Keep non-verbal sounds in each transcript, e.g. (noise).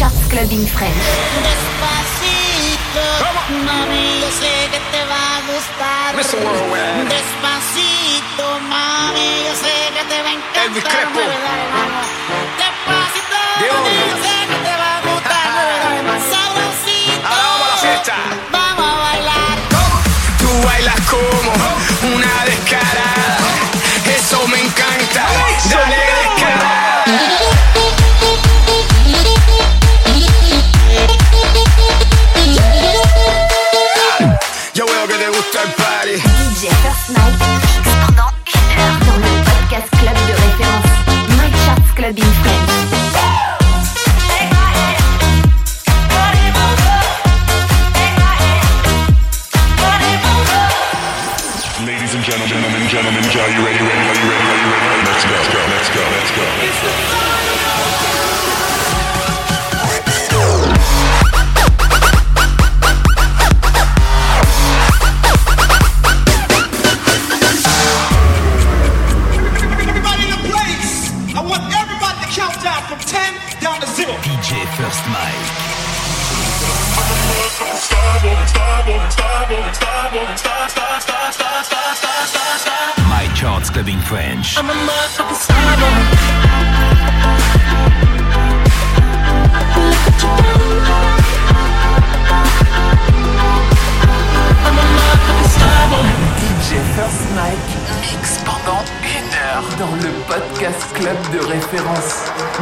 Charts Clubbing French. Despacito, mami, yo sé que te va a gustar. Despacito, mami, yo sé que te va a encantar. Despacito, mami, yo sé que te va a gustar. (laughs) Sabrosito. Vamos a la fiesta. Vamos a bailar. Tú bailas como una descarada. Eso me encanta. Dale, Ladies and gentlemen, gentlemen, gentlemen, are you ready? ready?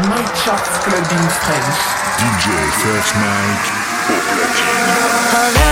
Night Charts Clubbing French. DJ First Mike au platine.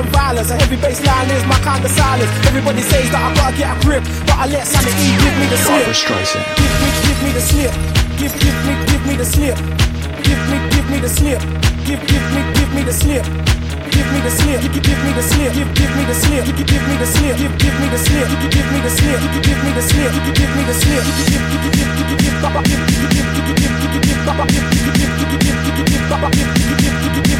And violence. A heavy bassline is my kind of silence. Everybody says that I gotta get a grip, but I let sanity give me the slip. Give me, give me the slip. Give, give me, give me the slip. Give me, give me the slip. Give, give me, give me the slip. Give me the slip. Give, give me the slip. Give, give me the slip. Give, give me the slip. Give, give me the slip. Give, give me the slip. Give, give me the slip. Give, give me the slip. Give, give, give, give, give, give, give, papa. Give, give, give, give, give, give, give, give, papa. Give, give, give, give, give, give, give, give, papa. Give, give, give, give, give, give, give, give, papa. Give, give, give, give, give, give, give, give, give, give,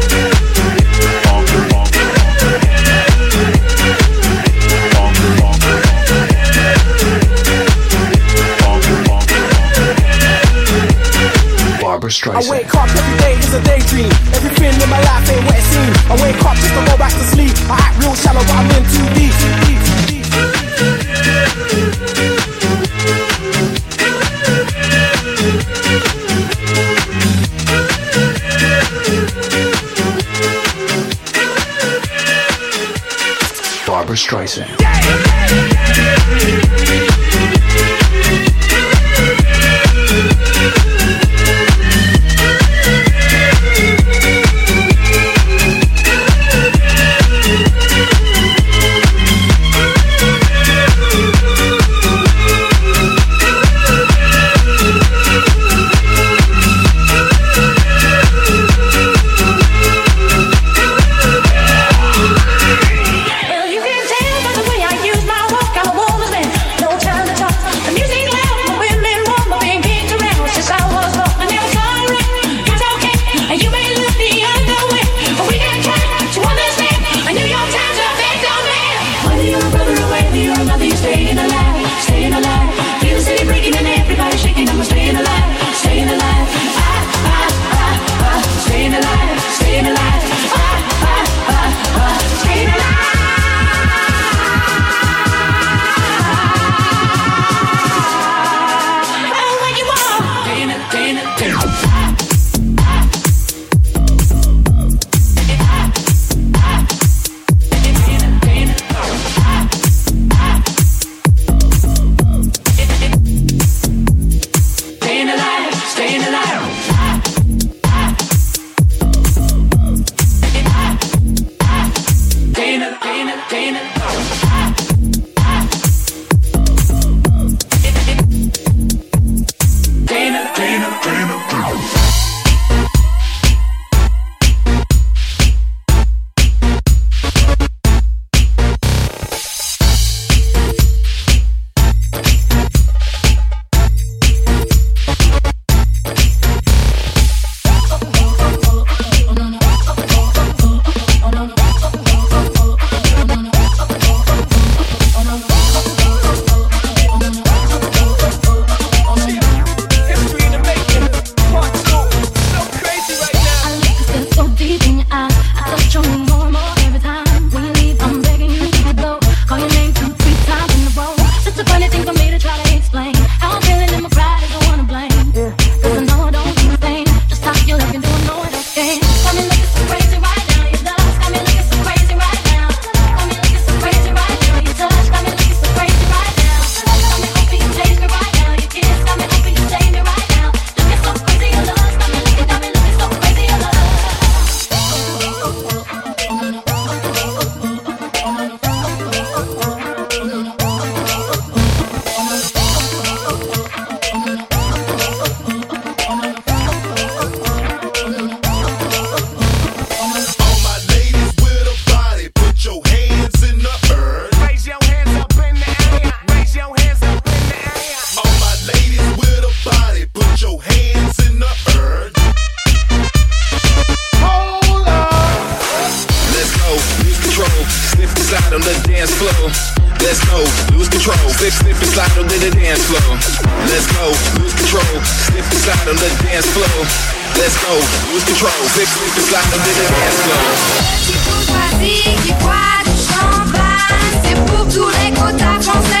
Barbra I Streisand. wake up every day is a daydream. Everything in my life ain't what it seems. I wake up just to go back to sleep. I act real shallow, but I'm in too deep. Too deep, too deep. Barbra Let's go, lose control. Slip, slip and slide on the dance floor. Choisis qui boit du champagne C'est pour tous les quotas français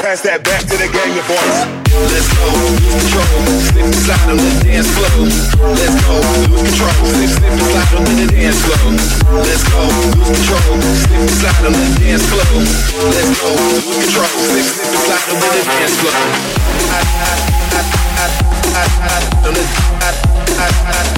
Pass that back to the gang of boys. Let's go, lose control. Slip and slide on the dance floor. Let's go, lose control. Slip, and slide on the dance floor. Let's go, lose control. Slip and slide on the dance floor. Let's go, lose control. Slip, slide on the dance floor. Ha ha ha!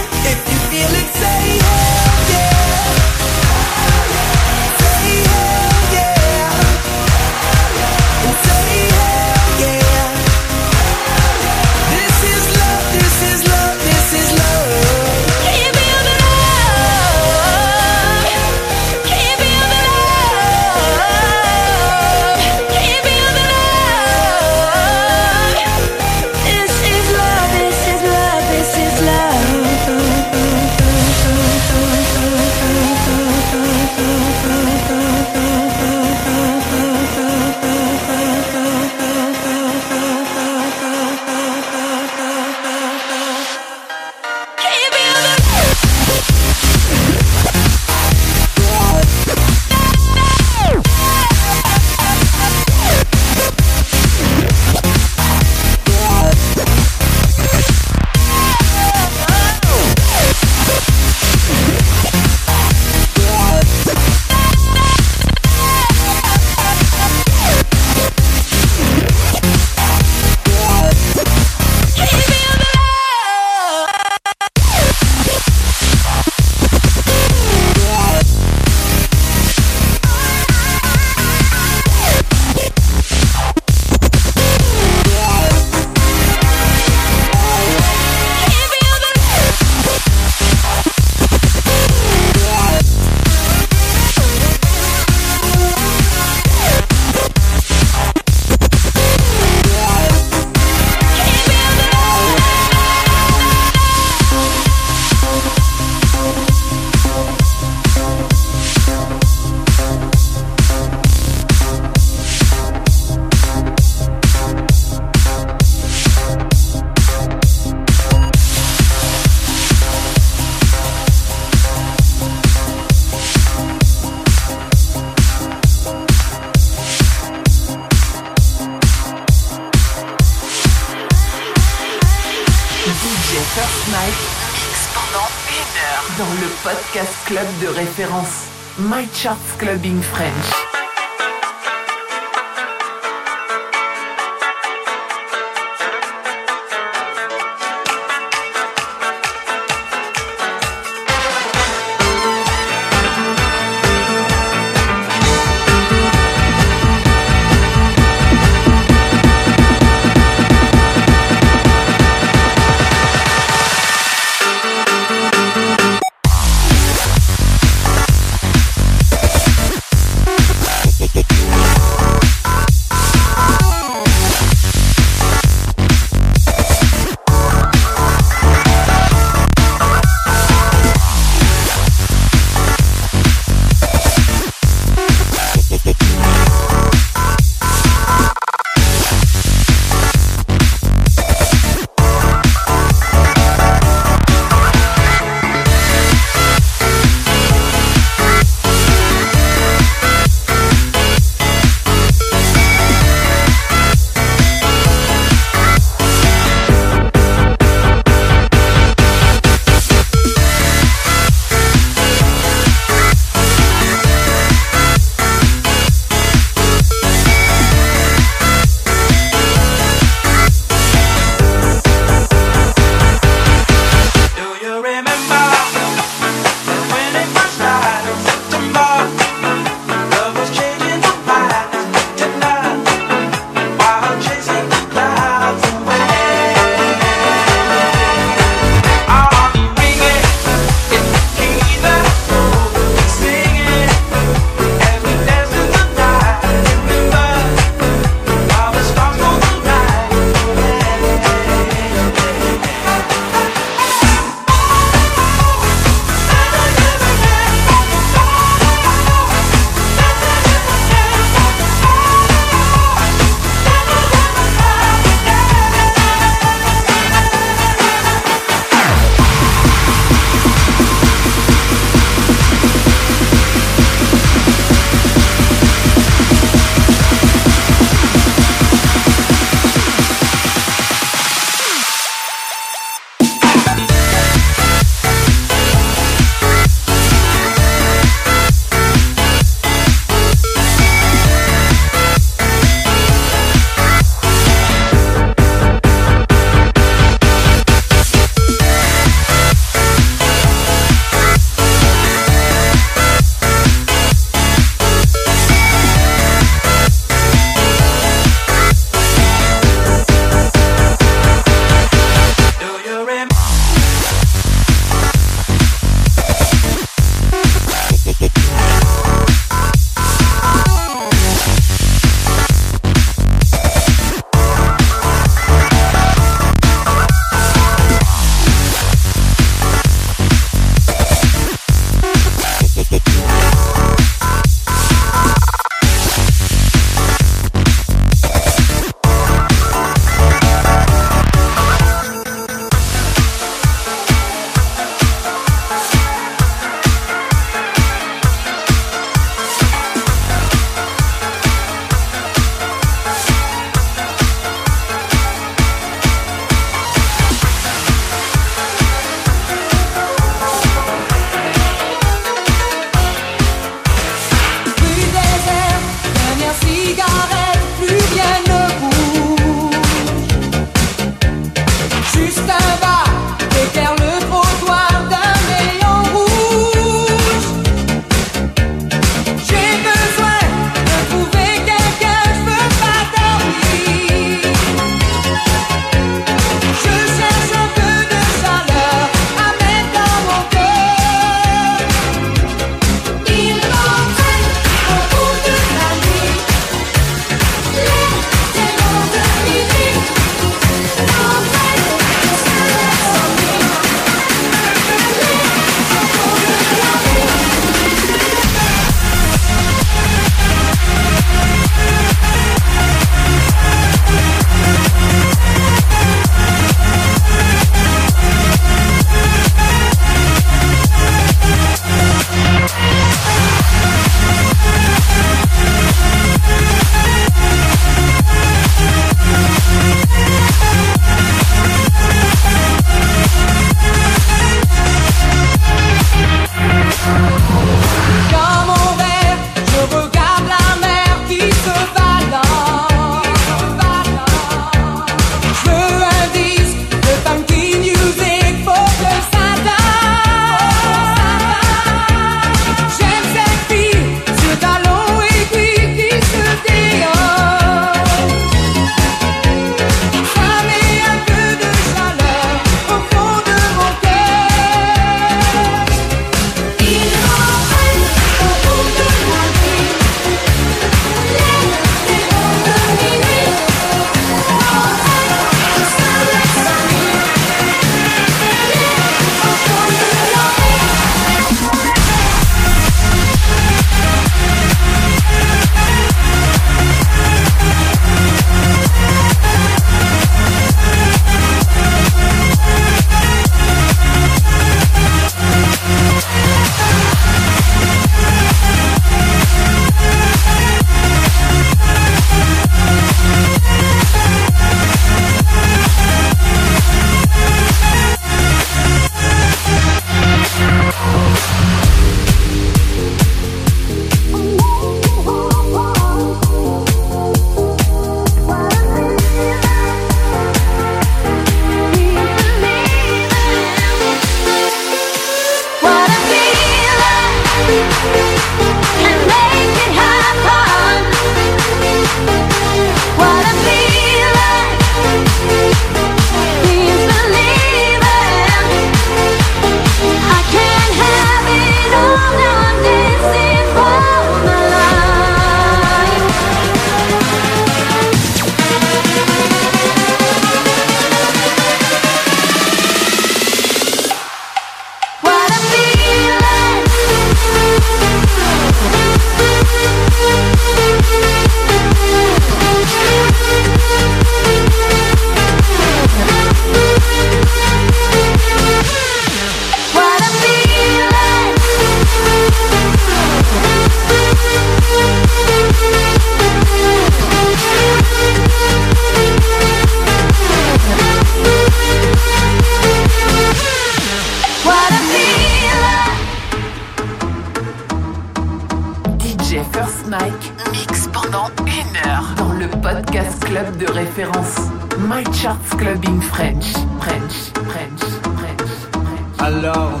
Référence. My Charts Clubbing French, French, French, French, French. Alors,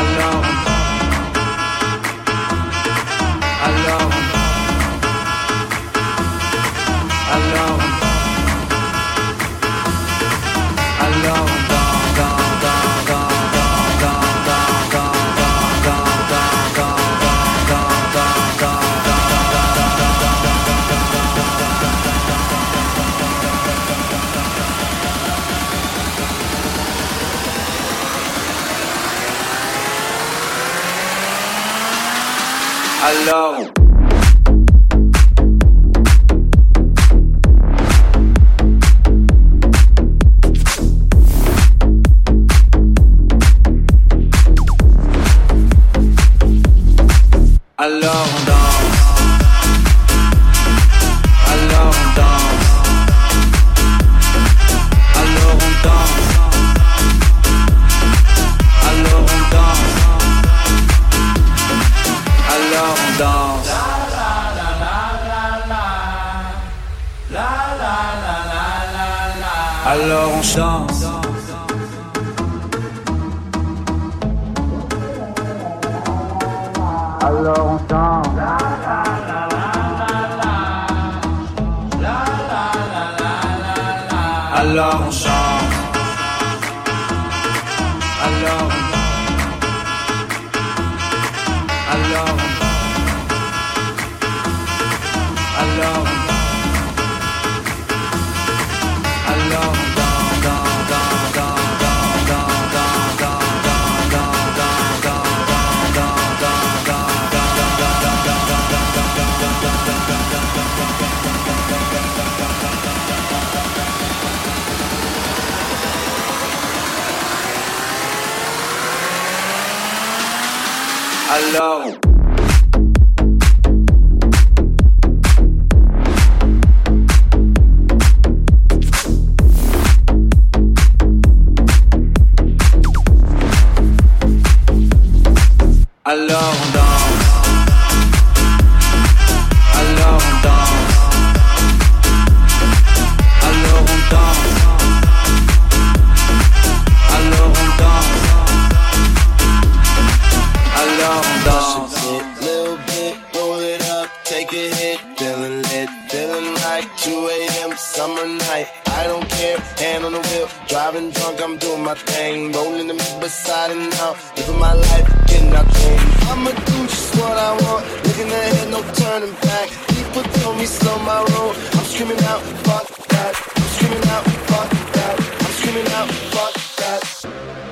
alors, alors, alors, alors, alone. I love them down. I love. Driving drunk, I'm doing my thing, rolling the mid beside and now, living my life, getting out clean. I'ma do just what I want, looking ahead, no turning back. People tell me slow my roll, I'm screaming out, fuck that. I'm screaming out, fuck that. I'm screaming out, fuck that.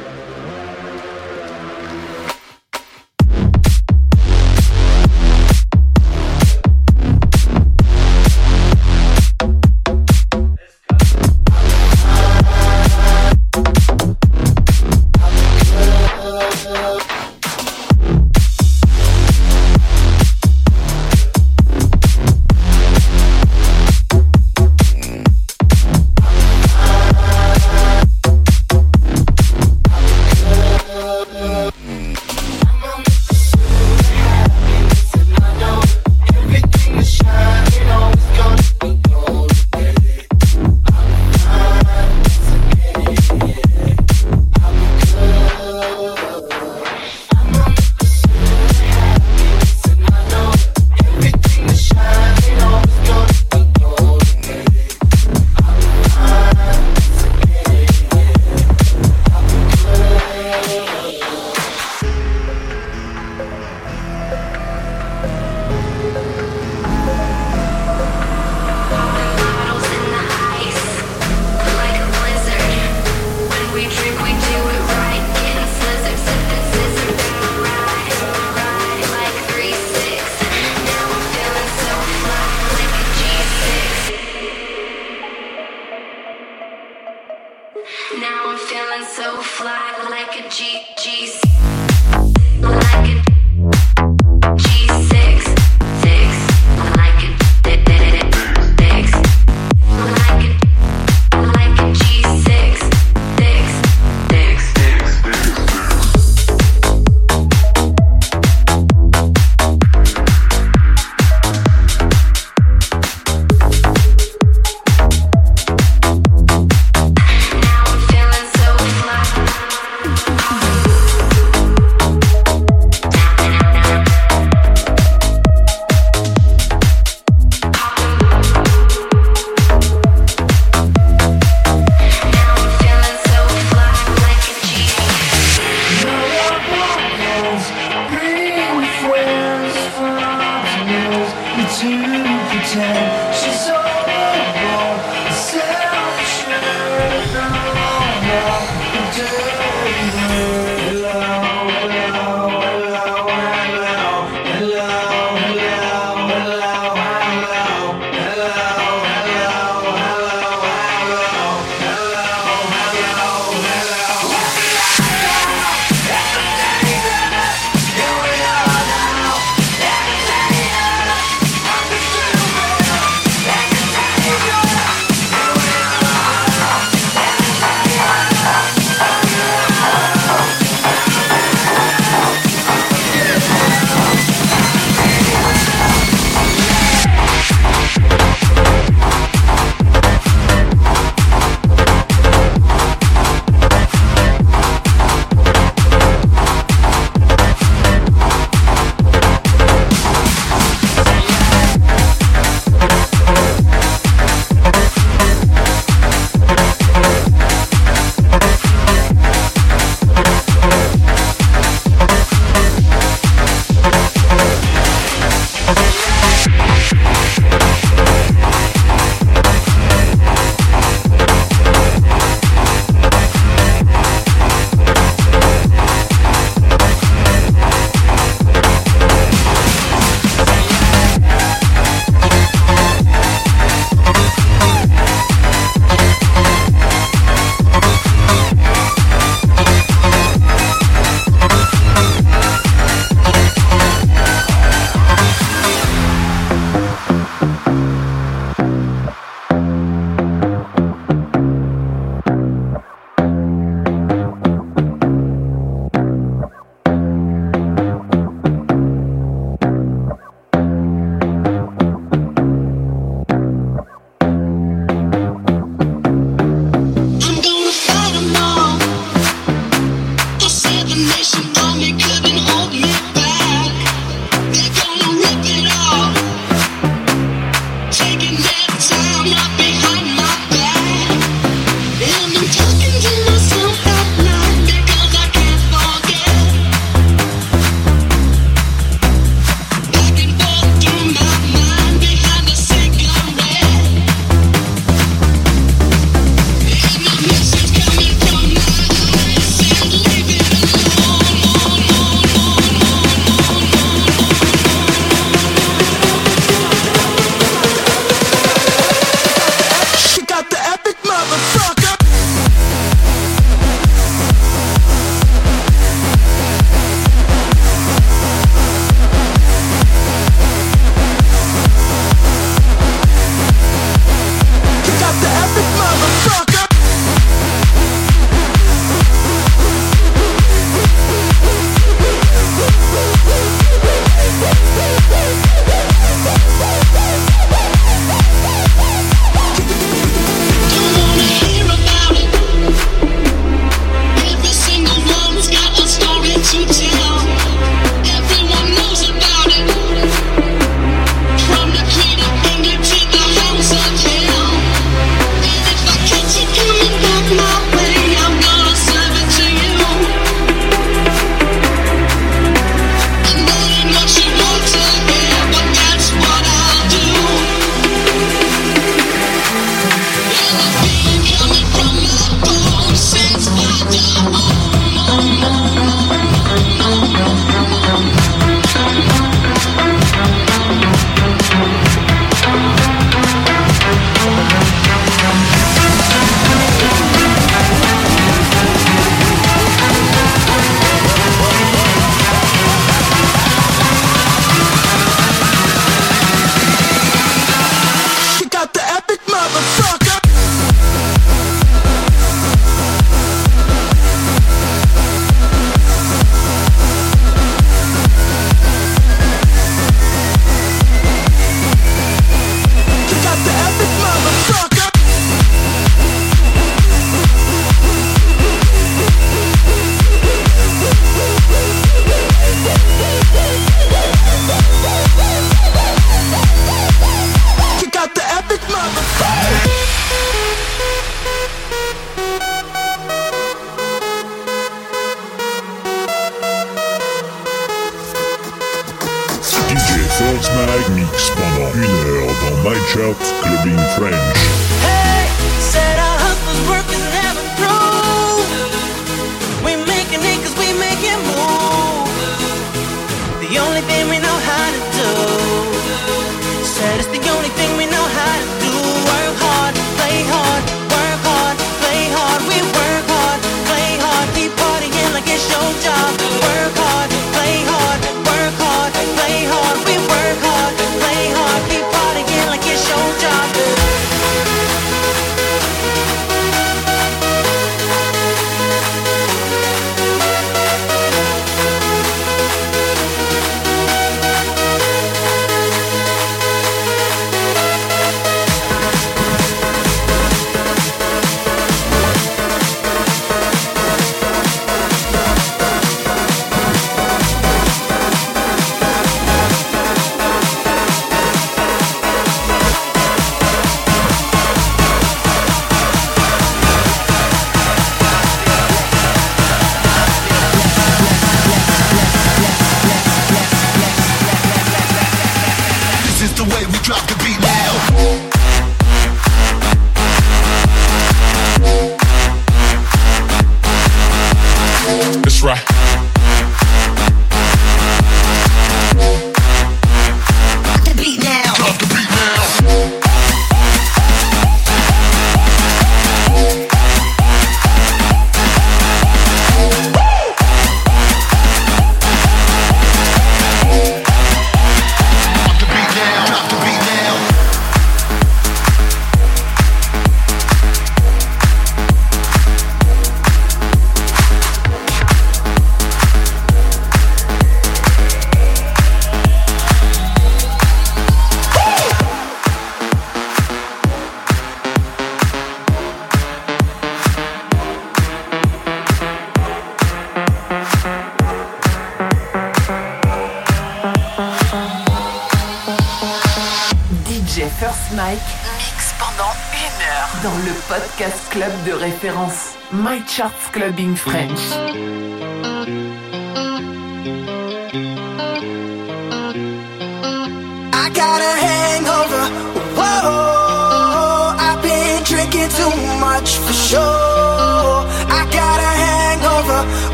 Charts Clubbing French.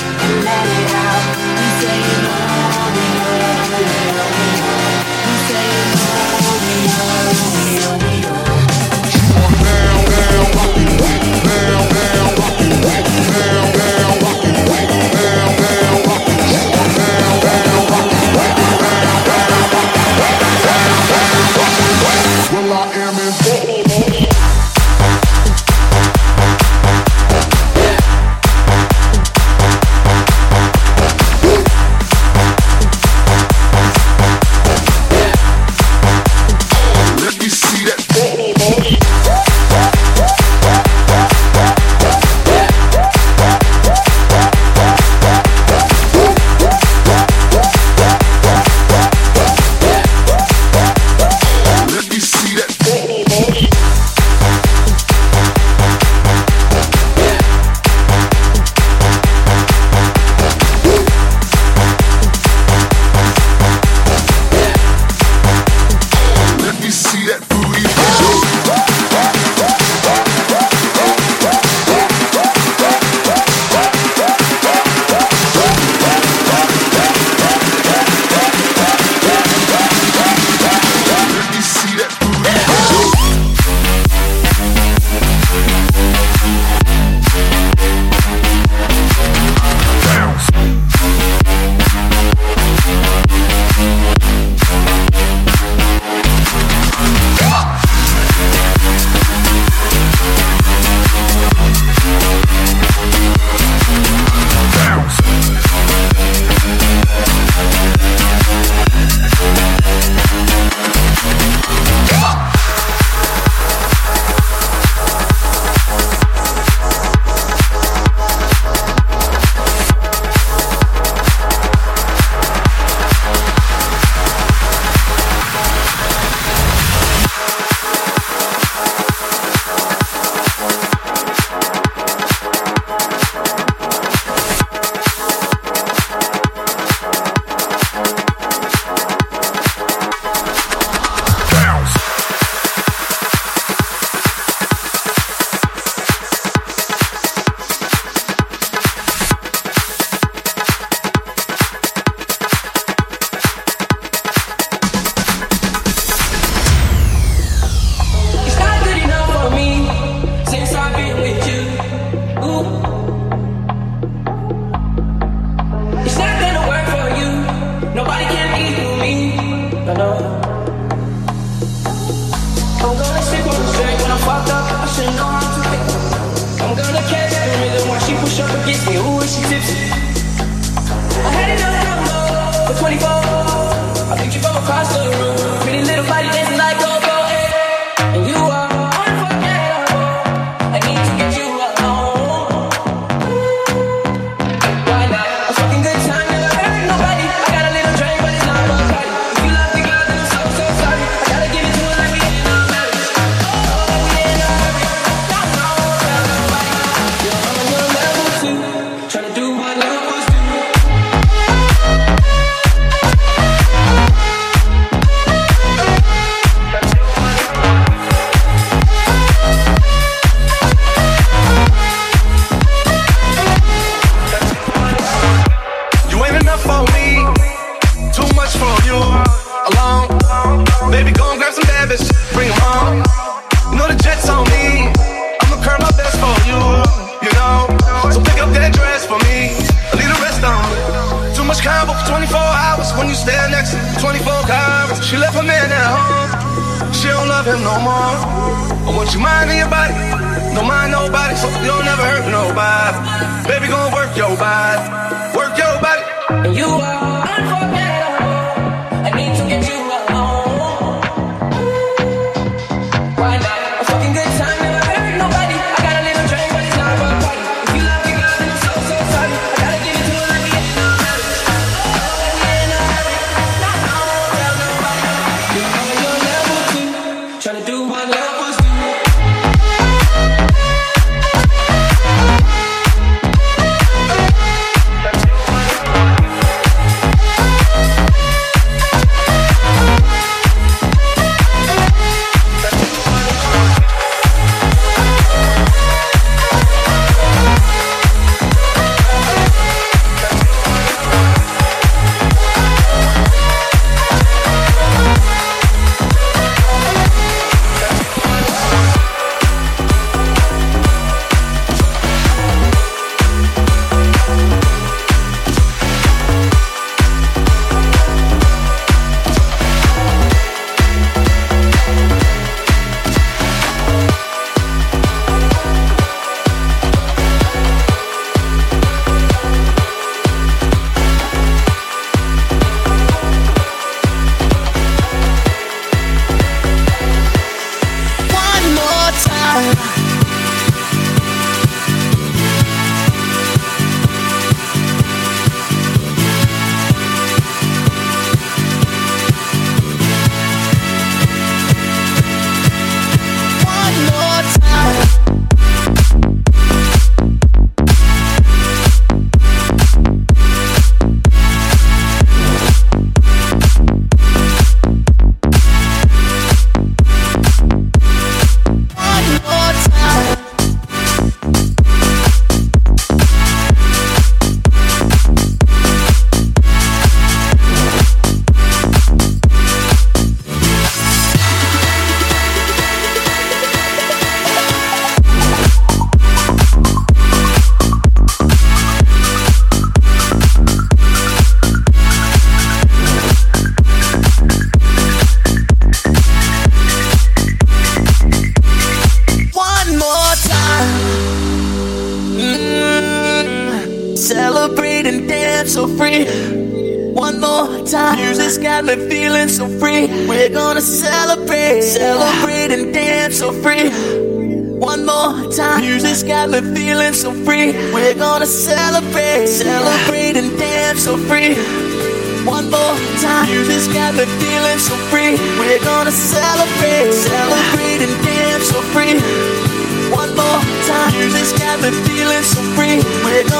Yeah.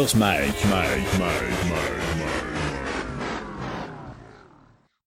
DJ First